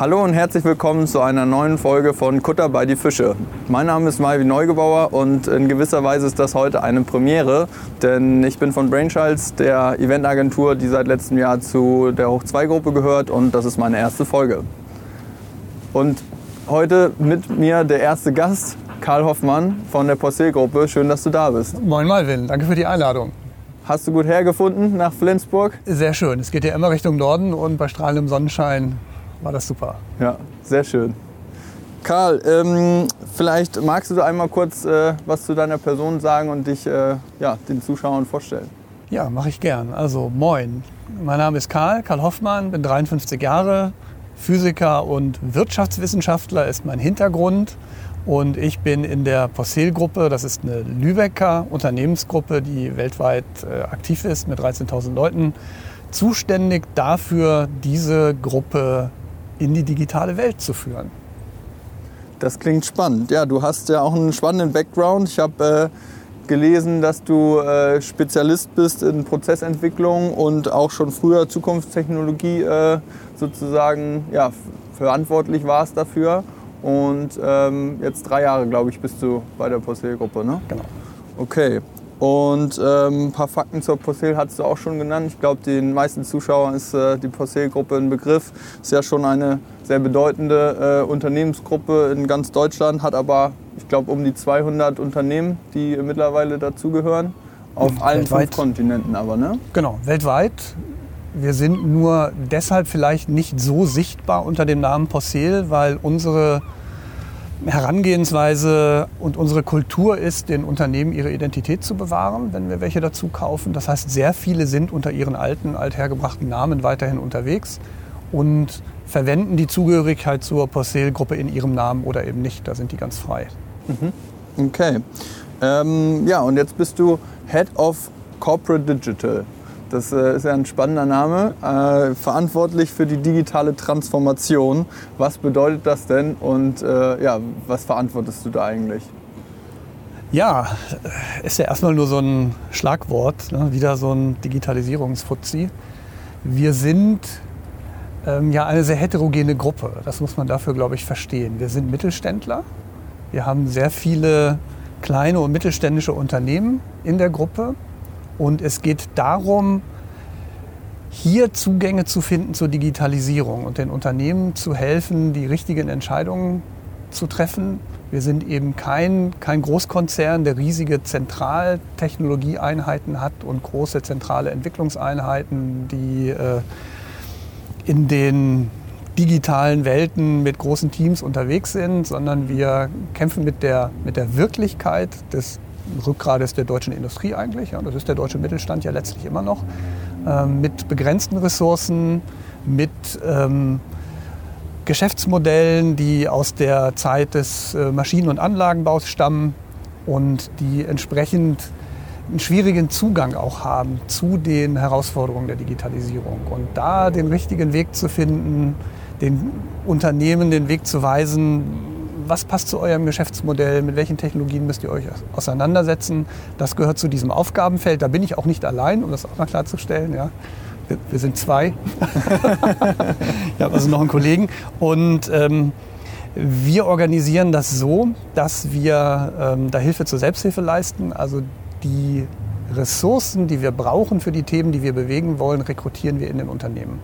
Hallo und herzlich willkommen zu einer neuen Folge von Kutter bei die Fische. Mein Name ist Malvi Neugebauer und in gewisser Weise ist das heute eine Premiere, denn ich bin von Brainchilds, der Eventagentur, die seit letztem Jahr zu der Hoch 2 Gruppe gehört und das ist meine erste Folge. Und heute mit mir der erste Gast, Karl Hoffmann von der Postel Gruppe. Schön, dass du da bist. Moin Malvin, danke für die Einladung. Hast du gut hergefunden nach Flensburg? Sehr schön. Es geht ja immer Richtung Norden und bei strahlendem Sonnenschein war das super. Ja, sehr schön. Karl, ähm, vielleicht magst du einmal kurz äh, was zu deiner Person sagen und dich äh, ja, den Zuschauern vorstellen. Ja, mache ich gern. Also moin, mein Name ist Karl, Karl Hoffmann, bin 53 Jahre, Physiker und Wirtschaftswissenschaftler ist mein Hintergrund. Und ich bin in der Postel-Gruppe, das ist eine Lübecker Unternehmensgruppe, die weltweit äh, aktiv ist mit 13.000 Leuten, zuständig dafür, diese Gruppe in die digitale Welt zu führen. Das klingt spannend. Ja, du hast ja auch einen spannenden Background. Ich habe äh, gelesen, dass du äh, Spezialist bist in Prozessentwicklung und auch schon früher Zukunftstechnologie äh, sozusagen ja, verantwortlich warst dafür. Und ähm, jetzt drei Jahre, glaube ich, bist du bei der Postel-Gruppe, ne? Genau. Okay. Und ähm, ein paar Fakten zur Postel hast du auch schon genannt. Ich glaube, den meisten Zuschauern ist äh, die Postel-Gruppe ein Begriff. Ist ja schon eine sehr bedeutende äh, Unternehmensgruppe in ganz Deutschland, hat aber, ich glaube, um die 200 Unternehmen, die mittlerweile dazugehören. Auf Mhm, allen weltweit. fünf Kontinenten aber, ne? Genau, weltweit. Wir sind nur deshalb vielleicht nicht so sichtbar unter dem Namen Postel, weil unsere Herangehensweise und unsere Kultur ist, den Unternehmen ihre Identität zu bewahren, wenn wir welche dazu kaufen. Das heißt, sehr viele sind unter ihren alten, althergebrachten Namen weiterhin unterwegs und verwenden die Zugehörigkeit zur Postel-Gruppe in ihrem Namen oder eben nicht. Da sind die ganz frei. Okay. Ähm, ja, und jetzt bist du Head of Corporate Digital. Das äh, ist ja ein spannender Name. Äh, verantwortlich für die digitale Transformation. Was bedeutet das denn und äh, ja, was verantwortest du da eigentlich? Ja, ist ja erstmal nur so ein Schlagwort, ne? wieder so ein Digitalisierungsfuzzi. Wir sind ähm, ja eine sehr heterogene Gruppe, das muss man dafür, glaube ich, verstehen. Wir sind Mittelständler, wir haben sehr viele kleine und mittelständische Unternehmen in der Gruppe und es geht darum, hier Zugänge zu finden zur Digitalisierung und den Unternehmen zu helfen, die richtigen Entscheidungen zu treffen. Wir sind eben kein, kein Großkonzern, der riesige Zentraltechnologieeinheiten hat und große zentrale Entwicklungseinheiten, die äh, in den digitalen Welten mit großen Teams unterwegs sind, sondern wir kämpfen mit der, mit der Wirklichkeit des Rückgrades der deutschen Industrie eigentlich. Ja, das ist der deutsche Mittelstand ja letztlich immer noch. Ähm, mit begrenzten Ressourcen, mit ähm, Geschäftsmodellen, die aus der Zeit des äh, Maschinen- und Anlagenbaus stammen und die entsprechend einen schwierigen Zugang auch haben zu den Herausforderungen der Digitalisierung. Und da den richtigen Weg zu finden, den Unternehmen den Weg zu weisen, was passt zu eurem Geschäftsmodell, mit welchen Technologien müsst ihr euch auseinandersetzen, das gehört zu diesem Aufgabenfeld. Da bin ich auch nicht allein, um das auch mal klarzustellen. Ja. Wir, wir sind zwei. ich habe also noch einen Kollegen. Und ähm, wir organisieren das so, dass wir ähm, da Hilfe zur Selbsthilfe leisten. Also die Ressourcen, die wir brauchen für die Themen, die wir bewegen wollen, rekrutieren wir in den Unternehmen.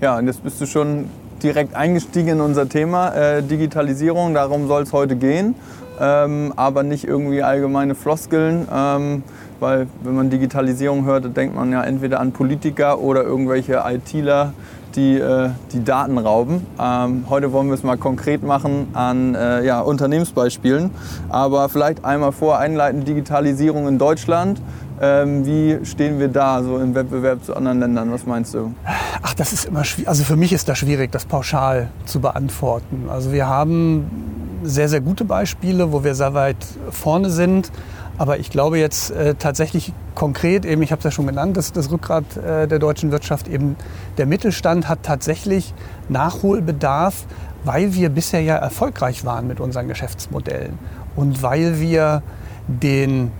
Ja, und jetzt bist du schon direkt eingestiegen in unser Thema äh, Digitalisierung. Darum soll es heute gehen, ähm, aber nicht irgendwie allgemeine Floskeln. Ähm, weil wenn man Digitalisierung hört, denkt man ja entweder an Politiker oder irgendwelche ITler, die äh, die Daten rauben. Ähm, heute wollen wir es mal konkret machen an äh, ja, Unternehmensbeispielen. Aber vielleicht einmal vor einleiten Digitalisierung in Deutschland. Ähm, wie stehen wir da so im Wettbewerb zu anderen Ländern? Was meinst du? Ach, das ist immer schwierig. Also für mich ist das schwierig, das pauschal zu beantworten. Also wir haben sehr, sehr gute Beispiele, wo wir sehr weit vorne sind. Aber ich glaube jetzt äh, tatsächlich konkret, eben, ich habe es ja schon genannt, das, das Rückgrat äh, der deutschen Wirtschaft, eben der Mittelstand hat tatsächlich Nachholbedarf, weil wir bisher ja erfolgreich waren mit unseren Geschäftsmodellen und weil wir den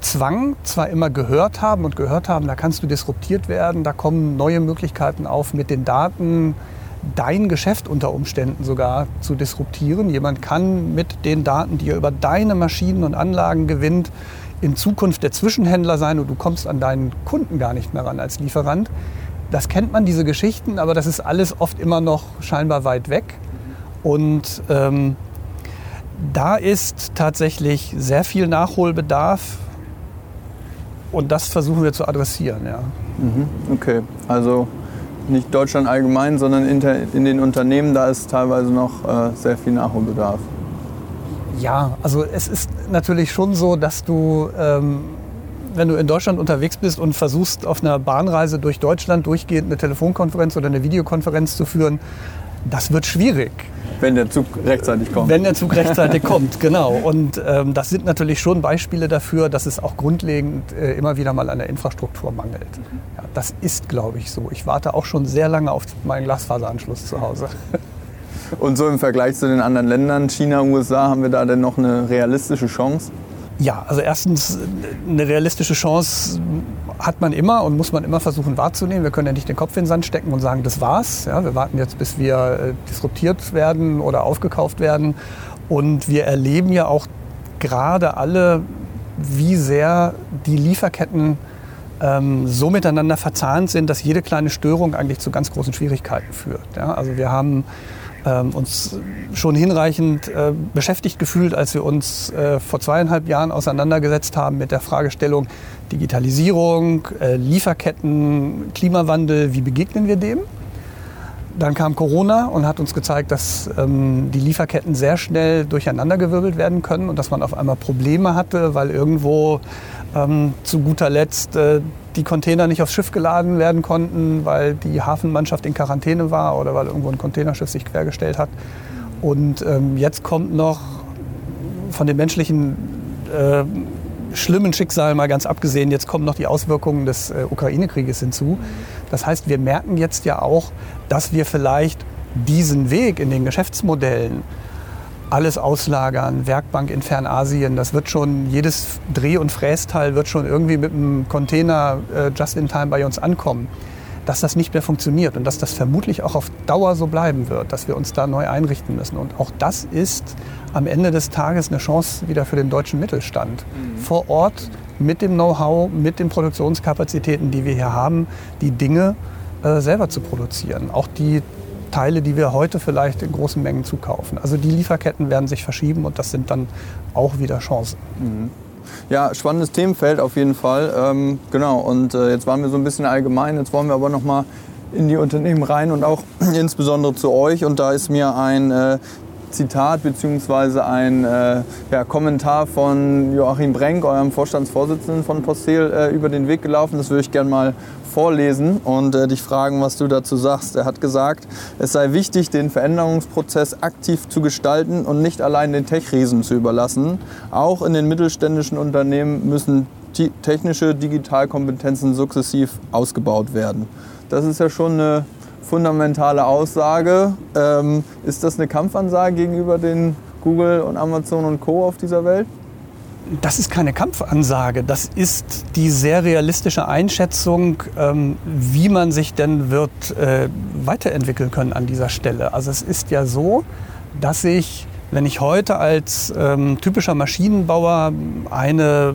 Zwang zwar immer gehört haben und gehört haben, da kannst du disruptiert werden, da kommen neue Möglichkeiten auf mit den Daten, dein Geschäft unter Umständen sogar zu disruptieren. Jemand kann mit den Daten, die er über deine Maschinen und Anlagen gewinnt, in Zukunft der Zwischenhändler sein und du kommst an deinen Kunden gar nicht mehr ran als Lieferant. Das kennt man, diese Geschichten, aber das ist alles oft immer noch scheinbar weit weg. Und ähm, da ist tatsächlich sehr viel Nachholbedarf und das versuchen wir zu adressieren. Ja. Mhm, okay, also nicht Deutschland allgemein, sondern in den Unternehmen, da ist teilweise noch äh, sehr viel Nachholbedarf. Ja, also es ist natürlich schon so, dass du, ähm, wenn du in Deutschland unterwegs bist und versuchst, auf einer Bahnreise durch Deutschland durchgehend eine Telefonkonferenz oder eine Videokonferenz zu führen, das wird schwierig. Wenn der Zug rechtzeitig kommt. Wenn der Zug rechtzeitig kommt, genau. Und ähm, das sind natürlich schon Beispiele dafür, dass es auch grundlegend äh, immer wieder mal an der Infrastruktur mangelt. Ja, das ist, glaube ich, so. Ich warte auch schon sehr lange auf meinen Glasfaseranschluss zu Hause. Und so im Vergleich zu den anderen Ländern, China, USA, haben wir da denn noch eine realistische Chance? Ja, also erstens, eine realistische Chance hat man immer und muss man immer versuchen wahrzunehmen. Wir können ja nicht den Kopf in den Sand stecken und sagen, das war's. Ja, wir warten jetzt, bis wir äh, disruptiert werden oder aufgekauft werden. Und wir erleben ja auch gerade alle, wie sehr die Lieferketten ähm, so miteinander verzahnt sind, dass jede kleine Störung eigentlich zu ganz großen Schwierigkeiten führt. Ja, also wir haben ähm, uns schon hinreichend äh, beschäftigt gefühlt, als wir uns äh, vor zweieinhalb Jahren auseinandergesetzt haben mit der Fragestellung Digitalisierung, äh, Lieferketten, Klimawandel, wie begegnen wir dem? Dann kam Corona und hat uns gezeigt, dass ähm, die Lieferketten sehr schnell durcheinandergewirbelt werden können und dass man auf einmal Probleme hatte, weil irgendwo ähm, zu guter Letzt die Container nicht aufs Schiff geladen werden konnten, weil die Hafenmannschaft in Quarantäne war oder weil irgendwo ein Containerschiff sich quergestellt hat. Und ähm, jetzt kommt noch von den menschlichen äh, schlimmen Schicksalen mal ganz abgesehen, jetzt kommen noch die Auswirkungen des äh, Ukraine-Krieges hinzu. Das heißt, wir merken jetzt ja auch, dass wir vielleicht diesen Weg in den Geschäftsmodellen alles auslagern, Werkbank in Fernasien, das wird schon, jedes Dreh- und Frästeil wird schon irgendwie mit einem Container äh, just in time bei uns ankommen, dass das nicht mehr funktioniert und dass das vermutlich auch auf Dauer so bleiben wird, dass wir uns da neu einrichten müssen. Und auch das ist am Ende des Tages eine Chance wieder für den deutschen Mittelstand. Mhm. Vor Ort mit dem Know-how, mit den Produktionskapazitäten, die wir hier haben, die Dinge äh, selber zu produzieren. Auch die Teile, die wir heute vielleicht in großen Mengen zukaufen. Also die Lieferketten werden sich verschieben und das sind dann auch wieder Chancen. Mhm. Ja, spannendes Themenfeld auf jeden Fall. Ähm, genau, und äh, jetzt waren wir so ein bisschen allgemein, jetzt wollen wir aber noch mal in die Unternehmen rein und auch insbesondere zu euch. Und da ist mir ein äh, Zitat bzw. ein äh, ja, Kommentar von Joachim Brenk, eurem Vorstandsvorsitzenden von Postel, äh, über den Weg gelaufen. Das würde ich gerne mal vorlesen und äh, dich fragen, was du dazu sagst. Er hat gesagt, es sei wichtig, den Veränderungsprozess aktiv zu gestalten und nicht allein den Tech-Riesen zu überlassen. Auch in den mittelständischen Unternehmen müssen technische Digitalkompetenzen sukzessiv ausgebaut werden. Das ist ja schon eine fundamentale Aussage. Ähm, ist das eine Kampfansage gegenüber den Google und Amazon und Co. auf dieser Welt? Das ist keine Kampfansage, das ist die sehr realistische Einschätzung, ähm, wie man sich denn wird äh, weiterentwickeln können an dieser Stelle. Also es ist ja so, dass ich, wenn ich heute als ähm, typischer Maschinenbauer eine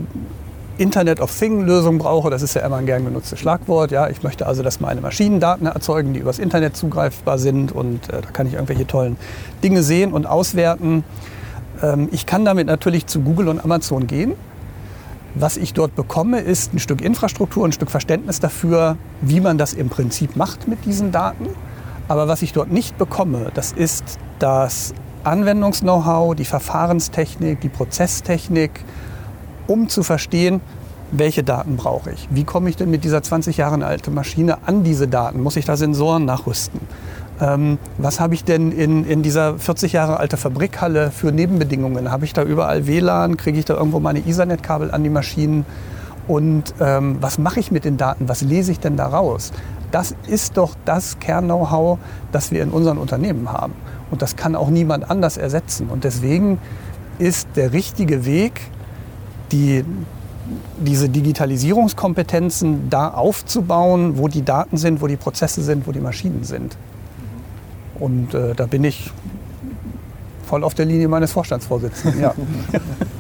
Internet of Thing-Lösung brauche, das ist ja immer ein gern genutztes Schlagwort. Ja, ich möchte also, dass meine Maschinen Daten erzeugen, die übers Internet zugreifbar sind und äh, da kann ich irgendwelche tollen Dinge sehen und auswerten. Ähm, ich kann damit natürlich zu Google und Amazon gehen. Was ich dort bekomme, ist ein Stück Infrastruktur, ein Stück Verständnis dafür, wie man das im Prinzip macht mit diesen Daten. Aber was ich dort nicht bekomme, das ist das Anwendungs-Know-how, die Verfahrenstechnik, die Prozesstechnik, um zu verstehen, welche Daten brauche ich? Wie komme ich denn mit dieser 20 Jahre alten Maschine an diese Daten? Muss ich da Sensoren nachrüsten? Ähm, was habe ich denn in, in dieser 40 Jahre alte Fabrikhalle für Nebenbedingungen? Habe ich da überall WLAN? Kriege ich da irgendwo meine Ethernet-Kabel an die Maschinen? Und ähm, was mache ich mit den Daten? Was lese ich denn da raus? Das ist doch das Kern-Know-how, das wir in unseren Unternehmen haben. Und das kann auch niemand anders ersetzen. Und deswegen ist der richtige Weg, die, diese Digitalisierungskompetenzen da aufzubauen, wo die Daten sind, wo die Prozesse sind, wo die Maschinen sind. Und äh, da bin ich voll auf der Linie meines Vorstandsvorsitzenden. Ja.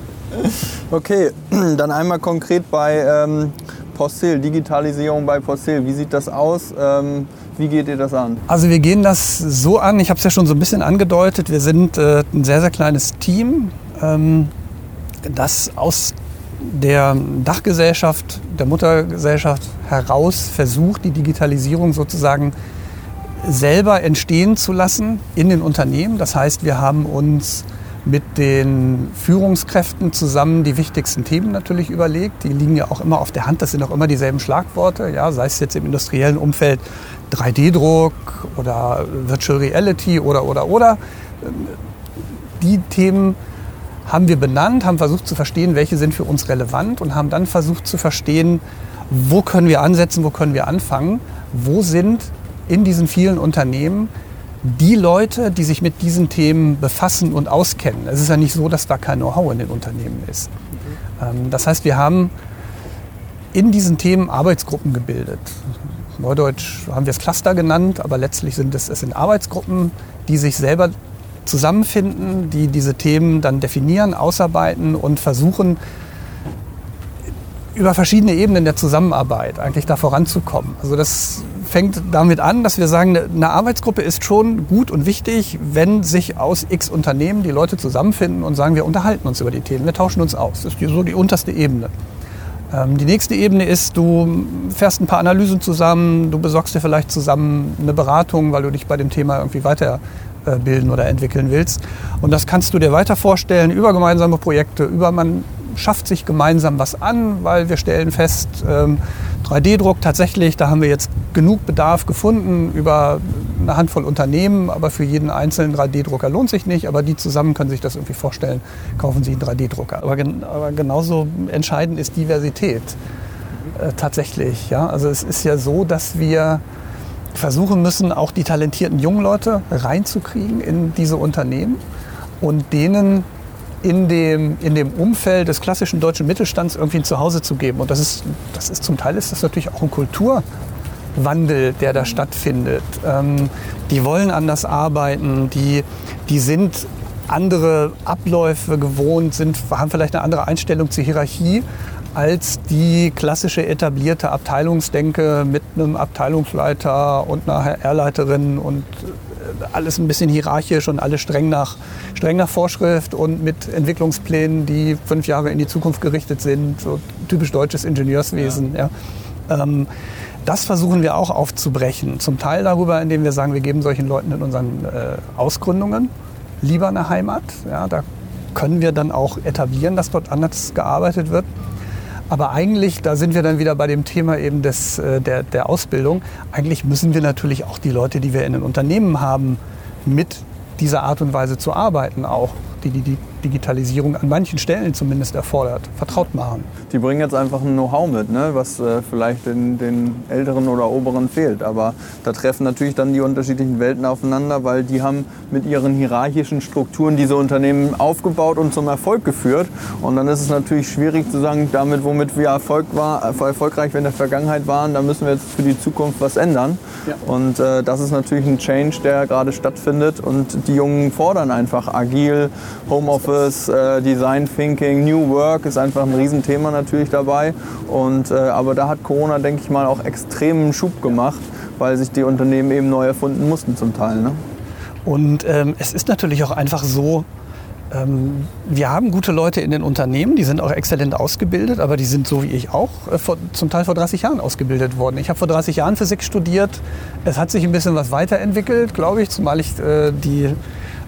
okay, dann einmal konkret bei ähm, Postil, Digitalisierung bei Postil. Wie sieht das aus? Ähm, wie geht ihr das an? Also wir gehen das so an, ich habe es ja schon so ein bisschen angedeutet, wir sind äh, ein sehr, sehr kleines Team, ähm, das aus der Dachgesellschaft, der Muttergesellschaft heraus versucht, die Digitalisierung sozusagen selber entstehen zu lassen in den Unternehmen. Das heißt, wir haben uns mit den Führungskräften zusammen die wichtigsten Themen natürlich überlegt. Die liegen ja auch immer auf der Hand, das sind auch immer dieselben Schlagworte, ja, sei es jetzt im industriellen Umfeld 3D-Druck oder Virtual Reality oder oder oder. Die Themen haben wir benannt, haben versucht zu verstehen, welche sind für uns relevant und haben dann versucht zu verstehen, wo können wir ansetzen, wo können wir anfangen, wo sind in diesen vielen Unternehmen die Leute, die sich mit diesen Themen befassen und auskennen. Es ist ja nicht so, dass da kein Know-how in den Unternehmen ist. Mhm. Das heißt, wir haben in diesen Themen Arbeitsgruppen gebildet. Neudeutsch haben wir es Cluster genannt, aber letztlich sind es, es sind Arbeitsgruppen, die sich selber zusammenfinden, die diese Themen dann definieren, ausarbeiten und versuchen, über verschiedene Ebenen der Zusammenarbeit eigentlich da voranzukommen. Also das fängt damit an, dass wir sagen, eine Arbeitsgruppe ist schon gut und wichtig, wenn sich aus x Unternehmen die Leute zusammenfinden und sagen, wir unterhalten uns über die Themen, wir tauschen uns aus. Das ist so die unterste Ebene. Ähm, die nächste Ebene ist, du fährst ein paar Analysen zusammen, du besorgst dir vielleicht zusammen eine Beratung, weil du dich bei dem Thema irgendwie weiterbilden oder entwickeln willst. Und das kannst du dir weiter vorstellen über gemeinsame Projekte, über man schafft sich gemeinsam was an, weil wir stellen fest, 3D-Druck ähm, tatsächlich, da haben wir jetzt genug Bedarf gefunden über eine Handvoll Unternehmen, aber für jeden einzelnen 3D-Drucker lohnt sich nicht, aber die zusammen können sich das irgendwie vorstellen, kaufen sie einen 3D-Drucker. Aber, gen aber, genauso entscheidend ist Diversität äh, tatsächlich. Ja? Also es ist ja so, dass wir versuchen müssen, auch die talentierten jungen Leute reinzukriegen in diese Unternehmen und denen in dem, in dem Umfeld des klassischen deutschen Mittelstands irgendwie ein Zuhause zu geben. Und das ist, das ist zum Teil ist das natürlich auch ein Kulturwandel, der da stattfindet. Ähm, die wollen anders arbeiten, die, die sind andere Abläufe gewohnt, sind, haben vielleicht eine andere Einstellung zur Hierarchie als die klassische etablierte Abteilungsdenke mit einem Abteilungsleiter und einer HR-Leiterin und alles ein bisschen hierarchisch und alles streng nach, streng nach Vorschrift und mit Entwicklungsplänen, die fünf Jahre in die Zukunft gerichtet sind, so typisch deutsches Ingenieurswesen. Ja. ja. Ähm, das versuchen wir auch aufzubrechen. Zum Teil darüber, indem wir sagen, wir geben solchen Leuten in unseren äh, Ausgründungen lieber eine Heimat. Ja, da können wir dann auch etablieren, dass dort anders gearbeitet wird. Aber eigentlich, da sind wir dann wieder bei dem Thema eben des, äh, der, der Ausbildung, eigentlich müssen wir natürlich auch die Leute, die wir in den Unternehmen haben, mit dieser Art und Weise zu arbeiten auch die die Digitalisierung an manchen Stellen zumindest erfordert, vertraut machen. Die bringen jetzt einfach ein Know-how mit, ne? was äh, vielleicht den, den Älteren oder Oberen fehlt. Aber da treffen natürlich dann die unterschiedlichen Welten aufeinander, weil die haben mit ihren hierarchischen Strukturen diese Unternehmen aufgebaut und zum Erfolg geführt. Und dann ist es natürlich schwierig zu sagen, damit, womit wir Erfolg war, erfolgreich in der Vergangenheit waren, da müssen wir jetzt für die Zukunft was ändern. Ja. Und äh, das ist natürlich ein Change, der gerade stattfindet. Und die Jungen fordern einfach agil, Homeoffice, äh, Design Thinking, New Work ist einfach ein Riesenthema natürlich dabei. Und, äh, aber da hat Corona, denke ich mal, auch extremen Schub gemacht, weil sich die Unternehmen eben neu erfunden mussten zum Teil. Ne? Und ähm, es ist natürlich auch einfach so, ähm, wir haben gute Leute in den Unternehmen, die sind auch exzellent ausgebildet, aber die sind so wie ich auch äh, vor, zum Teil vor 30 Jahren ausgebildet worden. Ich habe vor 30 Jahren Physik studiert. Es hat sich ein bisschen was weiterentwickelt, glaube ich, zumal ich äh, die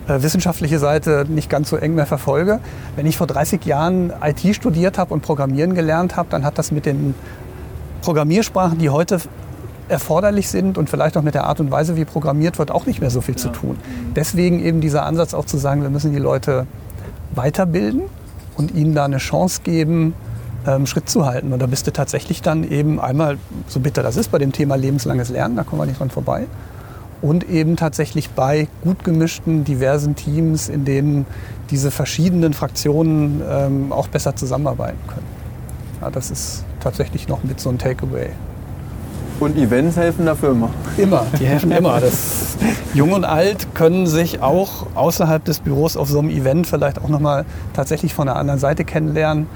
wissenschaftliche Seite nicht ganz so eng mehr verfolge. Wenn ich vor 30 Jahren IT studiert habe und Programmieren gelernt habe, dann hat das mit den Programmiersprachen, die heute erforderlich sind und vielleicht auch mit der Art und Weise, wie programmiert wird, auch nicht mehr so viel ja. zu tun. Deswegen eben dieser Ansatz auch zu sagen, wir müssen die Leute weiterbilden und ihnen da eine Chance geben, ähm, Schritt zu halten. Und da bist du tatsächlich dann eben einmal, so bitter das ist bei dem Thema lebenslanges Lernen, da kommen wir nicht dran vorbei, und eben tatsächlich bei gut gemischten, diversen Teams, in denen diese verschiedenen Fraktionen ähm, auch besser zusammenarbeiten können. Ja, das ist tatsächlich noch mit so einem Takeaway. Und Events helfen dafür immer? Immer, die helfen immer. Das Jung und Alt können sich auch außerhalb des Büros auf so einem Event vielleicht auch nochmal tatsächlich von der anderen Seite kennenlernen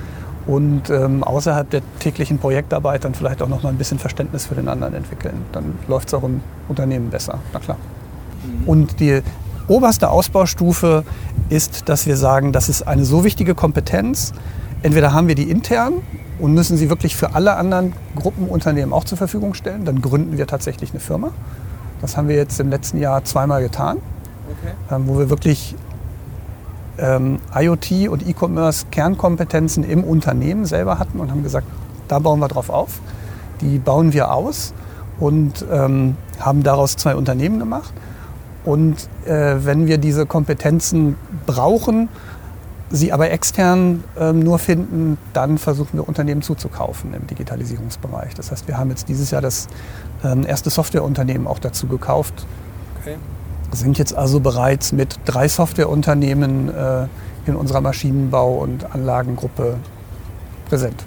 und ähm, außerhalb der täglichen Projektarbeit dann vielleicht auch nochmal ein bisschen Verständnis für den anderen entwickeln. Dann läuft es auch im Unternehmen besser, na klar. Mhm. Und die oberste Ausbaustufe ist, dass wir sagen, das ist eine so wichtige Kompetenz. Entweder haben wir die intern und müssen sie wirklich für alle anderen Gruppenunternehmen auch zur Verfügung stellen. Dann gründen wir tatsächlich eine Firma. Das haben wir jetzt im letzten Jahr zweimal getan, okay. ähm, wo wir wirklich ähm, IoT und E-Commerce Kernkompetenzen im Unternehmen selber hatten und haben gesagt, da bauen wir drauf auf. Die bauen wir aus und ähm, haben daraus zwei Unternehmen gemacht. Und äh, wenn wir diese Kompetenzen brauchen, sie aber extern ähm, nur finden, dann versuchen wir Unternehmen zuzukaufen im Digitalisierungsbereich. Das heißt, wir haben jetzt dieses Jahr das ähm, erste Softwareunternehmen auch dazu gekauft. Okay. Sind jetzt also bereits mit drei Softwareunternehmen äh, in unserer Maschinenbau- und Anlagengruppe präsent.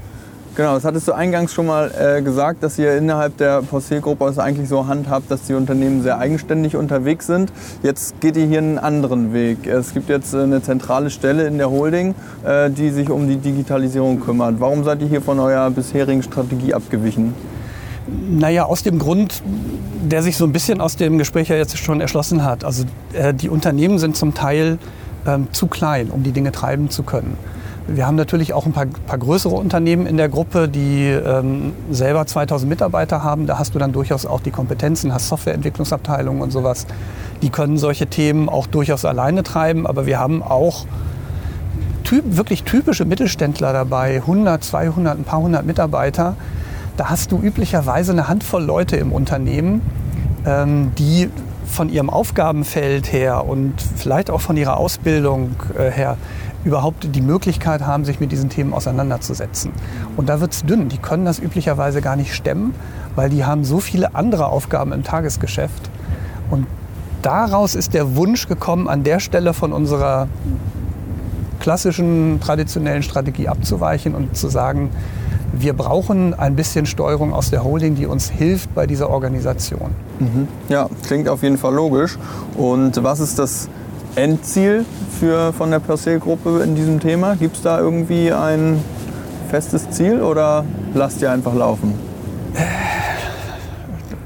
Genau, das hattest du eingangs schon mal äh, gesagt, dass ihr innerhalb der Postel-Gruppe es eigentlich so handhabt, dass die Unternehmen sehr eigenständig unterwegs sind. Jetzt geht ihr hier einen anderen Weg. Es gibt jetzt eine zentrale Stelle in der Holding, äh, die sich um die Digitalisierung kümmert. Warum seid ihr hier von eurer bisherigen Strategie abgewichen? Naja, aus dem Grund, der sich so ein bisschen aus dem Gespräch ja jetzt schon erschlossen hat. Also äh, die Unternehmen sind zum Teil ähm, zu klein, um die Dinge treiben zu können. Wir haben natürlich auch ein paar, paar größere Unternehmen in der Gruppe, die ähm, selber 2000 Mitarbeiter haben. Da hast du dann durchaus auch die Kompetenzen, hast Softwareentwicklungsabteilungen und sowas. Die können solche Themen auch durchaus alleine treiben. Aber wir haben auch typ, wirklich typische Mittelständler dabei, 100, 200, ein paar hundert Mitarbeiter. Da hast du üblicherweise eine Handvoll Leute im Unternehmen, ähm, die von ihrem Aufgabenfeld her und vielleicht auch von ihrer Ausbildung äh, her überhaupt die Möglichkeit haben, sich mit diesen Themen auseinanderzusetzen. Und da wird es dünn. Die können das üblicherweise gar nicht stemmen, weil die haben so viele andere Aufgaben im Tagesgeschäft. Und daraus ist der Wunsch gekommen, an der Stelle von unserer klassischen, traditionellen Strategie abzuweichen und zu sagen, wir brauchen ein bisschen Steuerung aus der Holding, die uns hilft bei dieser Organisation. Mhm. Ja, klingt auf jeden Fall logisch. Und was ist das Endziel für, von der Persil-Gruppe in diesem Thema? Gibt es da irgendwie ein festes Ziel oder lasst ihr einfach laufen?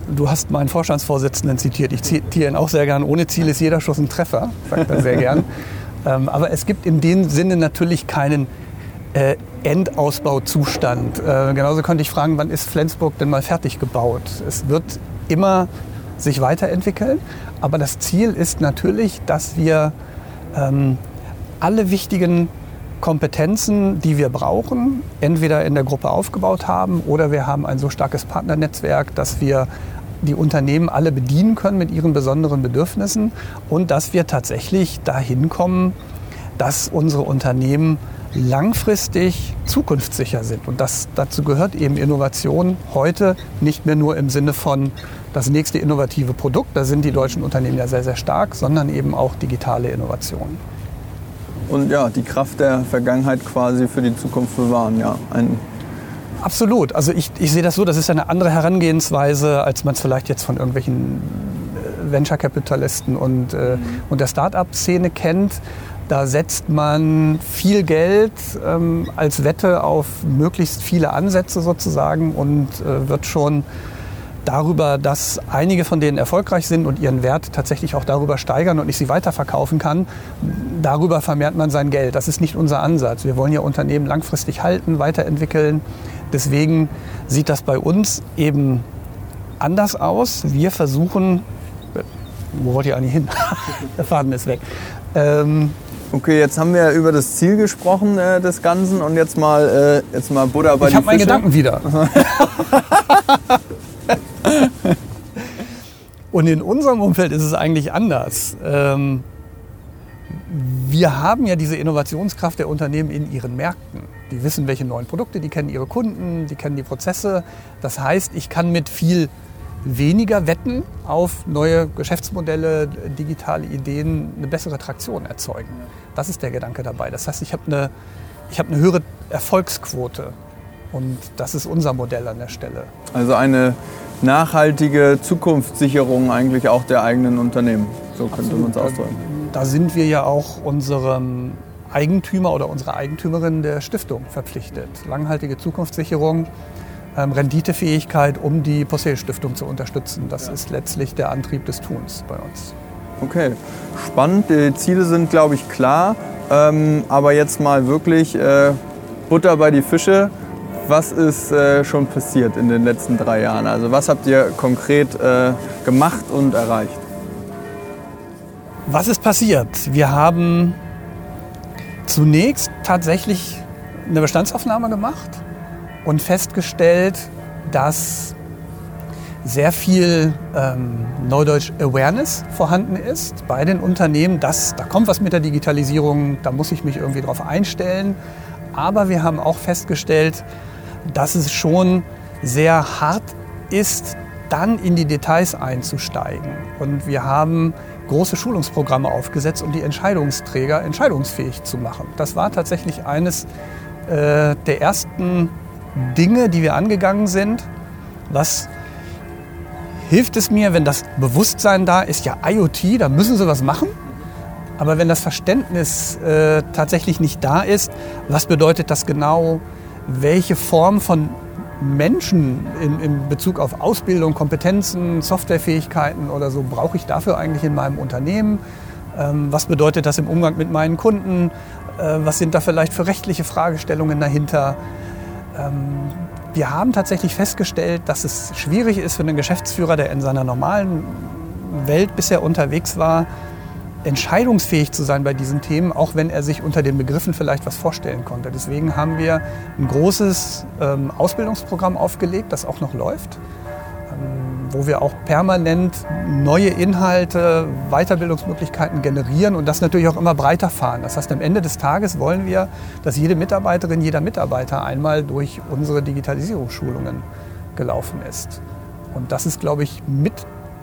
Du hast meinen Vorstandsvorsitzenden zitiert. Ich zitiere ihn auch sehr gern. Ohne Ziel ist jeder Schuss ein Treffer, sagt er sehr gern. ähm, aber es gibt in dem Sinne natürlich keinen äh, Endausbauzustand. Äh, genauso könnte ich fragen, wann ist Flensburg denn mal fertig gebaut? Es wird immer sich weiterentwickeln. Aber das Ziel ist natürlich, dass wir ähm, alle wichtigen Kompetenzen, die wir brauchen, entweder in der Gruppe aufgebaut haben oder wir haben ein so starkes Partnernetzwerk, dass wir die Unternehmen alle bedienen können mit ihren besonderen Bedürfnissen und dass wir tatsächlich dahin kommen, dass unsere Unternehmen langfristig zukunftssicher sind. Und das, dazu gehört eben Innovation heute nicht mehr nur im Sinne von das nächste innovative Produkt, da sind die deutschen Unternehmen ja sehr, sehr stark, sondern eben auch digitale Innovationen. Und ja, die Kraft der Vergangenheit quasi für die Zukunft bewahren, ja. Ein Absolut. Also ich, ich sehe das so, das ist eine andere Herangehensweise, als man es vielleicht jetzt von irgendwelchen Venture-Kapitalisten und, äh, mhm. und der Start-up-Szene kennt. Da setzt man viel Geld ähm, als Wette auf möglichst viele Ansätze sozusagen und äh, wird schon darüber, dass einige von denen erfolgreich sind und ihren Wert tatsächlich auch darüber steigern und ich sie weiterverkaufen kann, darüber vermehrt man sein Geld. Das ist nicht unser Ansatz. Wir wollen ja Unternehmen langfristig halten, weiterentwickeln. Deswegen sieht das bei uns eben anders aus. Wir versuchen, wo wollt ihr eigentlich hin? Der Faden ist weg. Ähm, Okay, jetzt haben wir über das Ziel gesprochen äh, des Ganzen und jetzt mal, äh, jetzt mal Buddha bei Ich habe meinen Gedanken wieder. und in unserem Umfeld ist es eigentlich anders. Ähm, wir haben ja diese Innovationskraft der Unternehmen in ihren Märkten. Die wissen, welche neuen Produkte, die kennen ihre Kunden, die kennen die Prozesse. Das heißt, ich kann mit viel weniger Wetten auf neue Geschäftsmodelle, digitale Ideen eine bessere Traktion erzeugen. Das ist der Gedanke dabei. Das heißt, ich habe eine, hab eine höhere Erfolgsquote. Und das ist unser Modell an der Stelle. Also eine nachhaltige Zukunftssicherung eigentlich auch der eigenen Unternehmen. So könnte man es ausdrücken. Da sind wir ja auch unserem Eigentümer oder unserer Eigentümerin der Stiftung verpflichtet. Langhaltige Zukunftssicherung, ähm, Renditefähigkeit, um die Possel Stiftung zu unterstützen. Das ist letztlich der Antrieb des Tuns bei uns. Okay, spannend. Die Ziele sind, glaube ich, klar. Ähm, aber jetzt mal wirklich äh, Butter bei die Fische. Was ist äh, schon passiert in den letzten drei Jahren? Also was habt ihr konkret äh, gemacht und erreicht? Was ist passiert? Wir haben zunächst tatsächlich eine Bestandsaufnahme gemacht und festgestellt, dass sehr viel ähm, Neudeutsch Awareness vorhanden ist bei den Unternehmen, dass da kommt was mit der Digitalisierung, da muss ich mich irgendwie drauf einstellen. Aber wir haben auch festgestellt, dass es schon sehr hart ist, dann in die Details einzusteigen. Und wir haben große Schulungsprogramme aufgesetzt, um die Entscheidungsträger entscheidungsfähig zu machen. Das war tatsächlich eines äh, der ersten Dinge, die wir angegangen sind. Was hilft es mir, wenn das Bewusstsein da ist, ja IoT, da müssen sie was machen. Aber wenn das Verständnis äh, tatsächlich nicht da ist, was bedeutet das genau? Welche Form von Menschen in, in Bezug auf Ausbildung, Kompetenzen, Softwarefähigkeiten oder so brauche ich dafür eigentlich in meinem Unternehmen? Ähm, was bedeutet das im Umgang mit meinen Kunden? Äh, was sind da vielleicht für rechtliche Fragestellungen dahinter? Ähm, wir haben tatsächlich festgestellt, dass es schwierig ist für einen Geschäftsführer, der in seiner normalen Welt bisher unterwegs war, entscheidungsfähig zu sein bei diesen Themen, auch wenn er sich unter den Begriffen vielleicht was vorstellen konnte. Deswegen haben wir ein großes ähm, Ausbildungsprogramm aufgelegt, das auch noch läuft, wo wir auch permanent neue Inhalte, Weiterbildungsmöglichkeiten generieren und das natürlich auch immer breiter fahren. Das heißt, am Ende des Tages wollen wir, dass jede Mitarbeiterin, jeder Mitarbeiter einmal durch unsere Digitalisierungsschulungen gelaufen ist. Und das ist, glaube ich, mit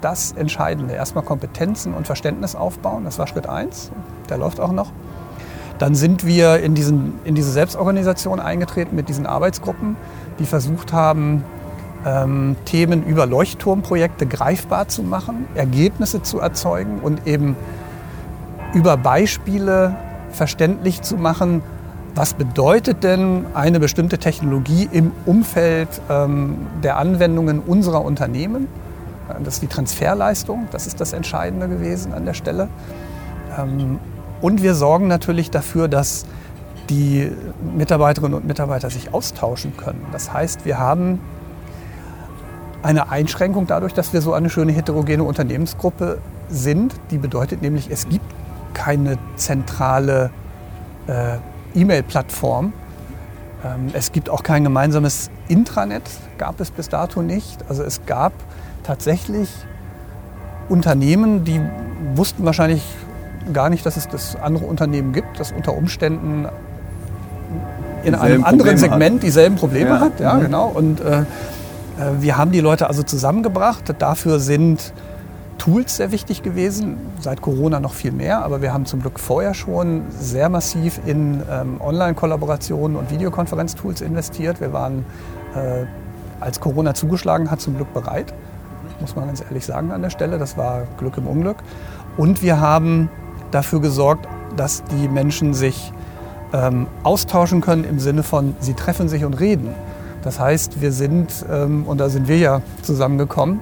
das Entscheidende. Erstmal Kompetenzen und Verständnis aufbauen, das war Schritt eins, der läuft auch noch. Dann sind wir in, diesen, in diese Selbstorganisation eingetreten mit diesen Arbeitsgruppen, die versucht haben, ähm, Themen über Leuchtturmprojekte greifbar zu machen, Ergebnisse zu erzeugen und eben über Beispiele verständlich zu machen, was bedeutet denn eine bestimmte Technologie im Umfeld ähm, der Anwendungen unserer Unternehmen das ist die Transferleistung, das ist das Entscheidende gewesen an der Stelle. Ähm, und wir sorgen natürlich dafür, dass die Mitarbeiterinnen und Mitarbeiter sich austauschen können. Das heißt, wir haben eine Einschränkung dadurch, dass wir so eine schöne heterogene Unternehmensgruppe sind. Die bedeutet nämlich, es gibt keine zentrale äh, E-Mail-Plattform. Ähm, es gibt auch kein gemeinsames Intranet, gab es bis dato nicht. Also es gab tatsächlich Unternehmen, die wussten wahrscheinlich gar nicht, dass es das andere Unternehmen gibt, das unter Umständen in einem anderen Probleme Segment hat. dieselben Probleme ja. hat. Ja, mhm. genau. Und äh, wir haben die Leute also zusammengebracht. Dafür sind Tools sehr wichtig gewesen, seit Corona noch viel mehr, aber wir haben zum Glück vorher schon sehr massiv in ähm, Online-Kollaborationen und Videokonferenztools investiert. Wir waren, äh, als Corona zugeschlagen hat, zum Glück bereit muss man ganz ehrlich sagen an der Stelle. Das war Glück im Unglück. Und wir haben dafür gesorgt, dass die Menschen sich ähm, austauschen können im Sinne von, sie treffen sich und reden. Das heißt, wir sind, ähm, und da sind wir ja zusammengekommen,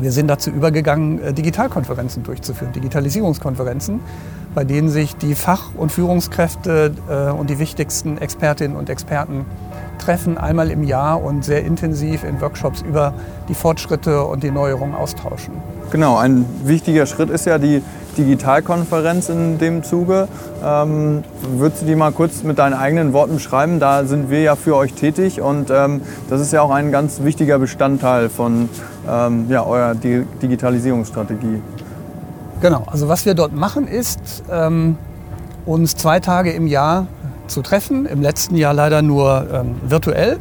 wir sind dazu übergegangen, äh, Digitalkonferenzen durchzuführen, Digitalisierungskonferenzen, bei denen sich die Fach- und Führungskräfte äh, und die wichtigsten Expertinnen und Experten treffen einmal im Jahr und sehr intensiv in Workshops über die Fortschritte und die Neuerungen austauschen. Genau, ein wichtiger Schritt ist ja die Digitalkonferenz in dem Zuge. Ähm, würdest du die mal kurz mit deinen eigenen Worten beschreiben? Da sind wir ja für euch tätig und ähm, das ist ja auch ein ganz wichtiger Bestandteil von ähm, ja, eurer Di Digitalisierungsstrategie. Genau, also was wir dort machen ist, ähm, uns zwei Tage im Jahr zu treffen. Im letzten Jahr leider nur ähm, virtuell,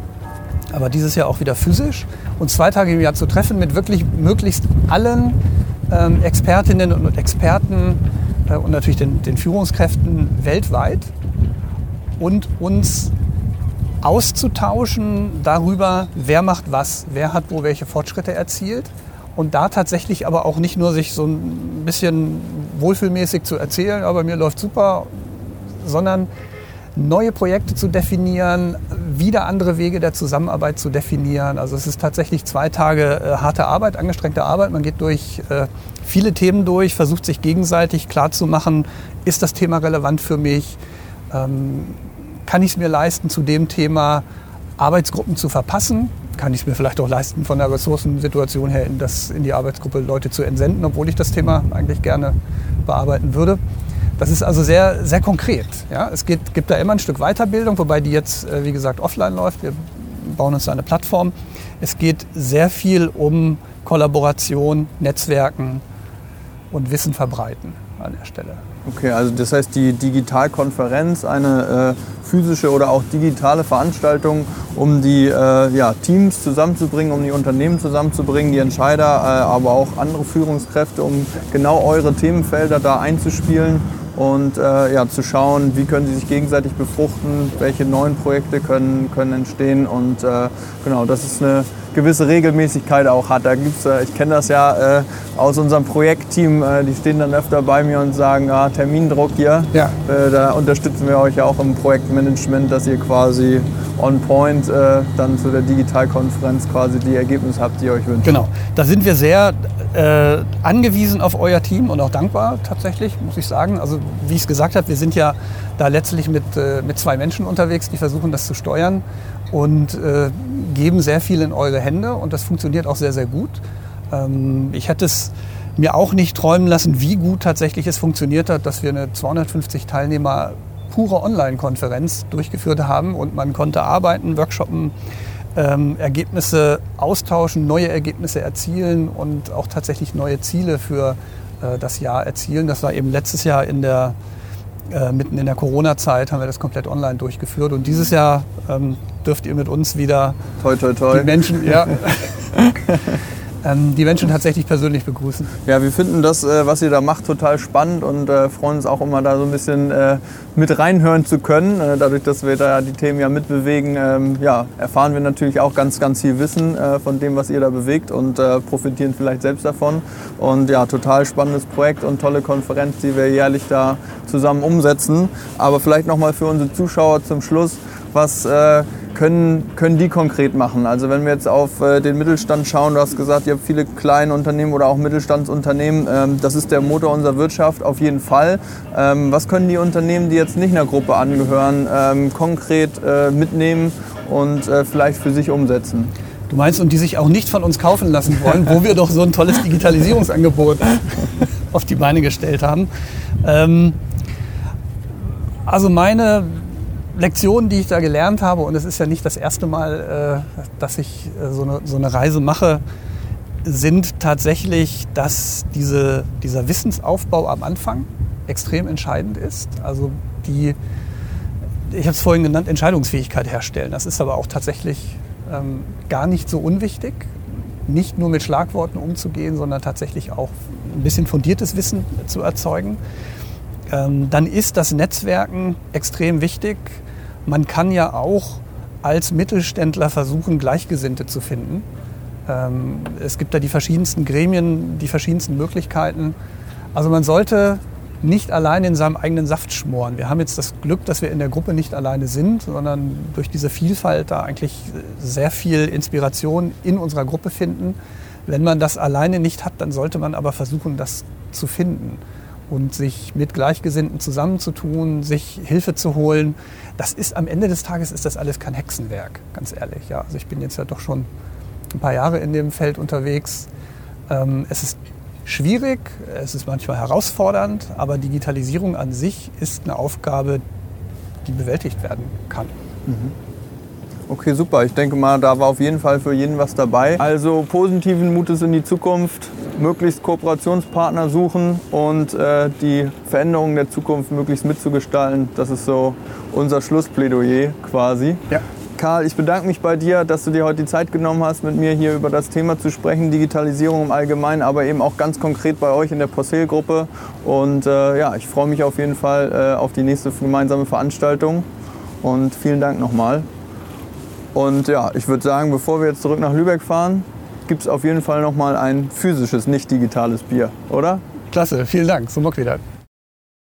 aber dieses Jahr auch wieder physisch. Und zwei Tage im Jahr zu treffen mit wirklich möglichst allen ähm, Expertinnen und Experten äh, und natürlich den, den Führungskräften weltweit und uns auszutauschen darüber, wer macht was, wer hat wo welche Fortschritte erzielt. Und da tatsächlich aber auch nicht nur sich so ein bisschen wohlfühlmäßig zu erzählen, aber mir läuft super, sondern neue Projekte zu definieren, wieder andere Wege der Zusammenarbeit zu definieren. Also es ist tatsächlich zwei Tage äh, harte Arbeit, angestrengte Arbeit. Man geht durch äh, viele Themen durch, versucht sich gegenseitig klarzumachen, ist das Thema relevant für mich? Ähm, kann ich es mir leisten, zu dem Thema Arbeitsgruppen zu verpassen? Kann ich es mir vielleicht auch leisten, von der Ressourcensituation her in, das, in die Arbeitsgruppe Leute zu entsenden, obwohl ich das Thema eigentlich gerne bearbeiten würde? Das ist also sehr, sehr konkret. Ja? Es geht, gibt da immer ein Stück Weiterbildung, wobei die jetzt, äh, wie gesagt, offline läuft. Wir bauen uns da eine Plattform. Es geht sehr viel um Kollaboration, Netzwerken und Wissen verbreiten an der Stelle. Okay, also das heißt die Digitalkonferenz, eine äh, physische oder auch digitale Veranstaltung, um die äh, ja, Teams zusammenzubringen, um die Unternehmen zusammenzubringen, die Entscheider, äh, aber auch andere Führungskräfte, um genau eure Themenfelder da einzuspielen und äh, ja, zu schauen, wie können sie sich gegenseitig befruchten, welche neuen Projekte können, können entstehen und äh, genau, das ist eine gewisse Regelmäßigkeit auch hat. Da gibt's, äh, ich kenne das ja äh, aus unserem Projektteam, äh, die stehen dann öfter bei mir und sagen, ah, Termindruck hier. Ja. Äh, da unterstützen wir euch ja auch im Projektmanagement, dass ihr quasi on point äh, dann zu der Digitalkonferenz quasi die Ergebnisse habt, die ihr euch wünscht. Genau, da sind wir sehr äh, angewiesen auf euer Team und auch dankbar tatsächlich, muss ich sagen. Also wie ich es gesagt habe, wir sind ja da letztlich mit, mit zwei Menschen unterwegs, die versuchen das zu steuern und äh, geben sehr viel in eure Hände und das funktioniert auch sehr, sehr gut. Ähm, ich hätte es mir auch nicht träumen lassen, wie gut tatsächlich es funktioniert hat, dass wir eine 250 Teilnehmer pure Online-Konferenz durchgeführt haben und man konnte arbeiten, workshoppen, ähm, Ergebnisse austauschen, neue Ergebnisse erzielen und auch tatsächlich neue Ziele für äh, das Jahr erzielen. Das war eben letztes Jahr in der äh, mitten in der Corona-Zeit haben wir das komplett online durchgeführt. Und dieses Jahr ähm, dürft ihr mit uns wieder toi, toi, toi. die Menschen, ja, ähm, die Menschen tatsächlich persönlich begrüßen. Ja, wir finden das, äh, was ihr da macht, total spannend und äh, freuen uns auch immer da so ein bisschen äh, mit reinhören zu können. Äh, dadurch, dass wir da die Themen ja mitbewegen, ähm, ja, erfahren wir natürlich auch ganz, ganz viel Wissen äh, von dem, was ihr da bewegt und äh, profitieren vielleicht selbst davon. Und ja, total spannendes Projekt und tolle Konferenz, die wir jährlich da zusammen umsetzen. Aber vielleicht nochmal für unsere Zuschauer zum Schluss, was können, können die konkret machen? Also wenn wir jetzt auf äh, den Mittelstand schauen, du hast gesagt, ihr habt viele kleine Unternehmen oder auch Mittelstandsunternehmen, ähm, das ist der Motor unserer Wirtschaft auf jeden Fall. Ähm, was können die Unternehmen, die jetzt nicht einer Gruppe angehören, ähm, konkret äh, mitnehmen und äh, vielleicht für sich umsetzen? Du meinst, und die sich auch nicht von uns kaufen lassen wollen, wo wir doch so ein tolles Digitalisierungsangebot auf die Beine gestellt haben. Ähm, also meine Lektionen, die ich da gelernt habe, und es ist ja nicht das erste Mal, äh, dass ich äh, so eine, so eine Reise mache, sind tatsächlich, dass diese, dieser Wissensaufbau am Anfang extrem entscheidend ist. Also die, ich habe es vorhin genannt, Entscheidungsfähigkeit herstellen. Das ist aber auch tatsächlich ähm, gar nicht so unwichtig. Nicht nur mit Schlagworten umzugehen, sondern tatsächlich auch ein bisschen fundiertes Wissen zu erzeugen. Ähm, dann ist das Netzwerken extrem wichtig. Man kann ja auch als Mittelständler versuchen, Gleichgesinnte zu finden. Ähm, es gibt da die verschiedensten Gremien, die verschiedensten Möglichkeiten. Also man sollte nicht allein in seinem eigenen Saft schmoren. Wir haben jetzt das Glück, dass wir in der Gruppe nicht alleine sind, sondern durch diese Vielfalt da eigentlich sehr viel Inspiration in unserer Gruppe finden. Wenn man das alleine nicht hat, dann sollte man aber versuchen, das zu finden und sich mit Gleichgesinnten zusammenzutun, sich Hilfe zu holen. Das ist am Ende des Tages ist das alles kein Hexenwerk, ganz ehrlich. Ja, also ich bin jetzt ja doch schon ein paar Jahre in dem Feld unterwegs. Ähm, es ist schwierig, es ist manchmal herausfordernd, aber Digitalisierung an sich ist eine Aufgabe, die bewältigt werden kann. Mhm. Okay, super. Ich denke mal, da war auf jeden Fall für jeden was dabei. Also positiven Mutes in die Zukunft, möglichst Kooperationspartner suchen und äh, die Veränderungen der Zukunft möglichst mitzugestalten. Das ist so unser Schlussplädoyer quasi. Ja. Karl, ich bedanke mich bei dir, dass du dir heute die Zeit genommen hast, mit mir hier über das Thema zu sprechen, Digitalisierung im Allgemeinen, aber eben auch ganz konkret bei euch in der Postel-Gruppe. Und äh, ja, ich freue mich auf jeden Fall äh, auf die nächste gemeinsame Veranstaltung. Und vielen Dank nochmal. Und ja, ich würde sagen, bevor wir jetzt zurück nach Lübeck fahren, gibt es auf jeden Fall noch mal ein physisches, nicht digitales Bier, oder? Klasse, vielen Dank. So mag wieder.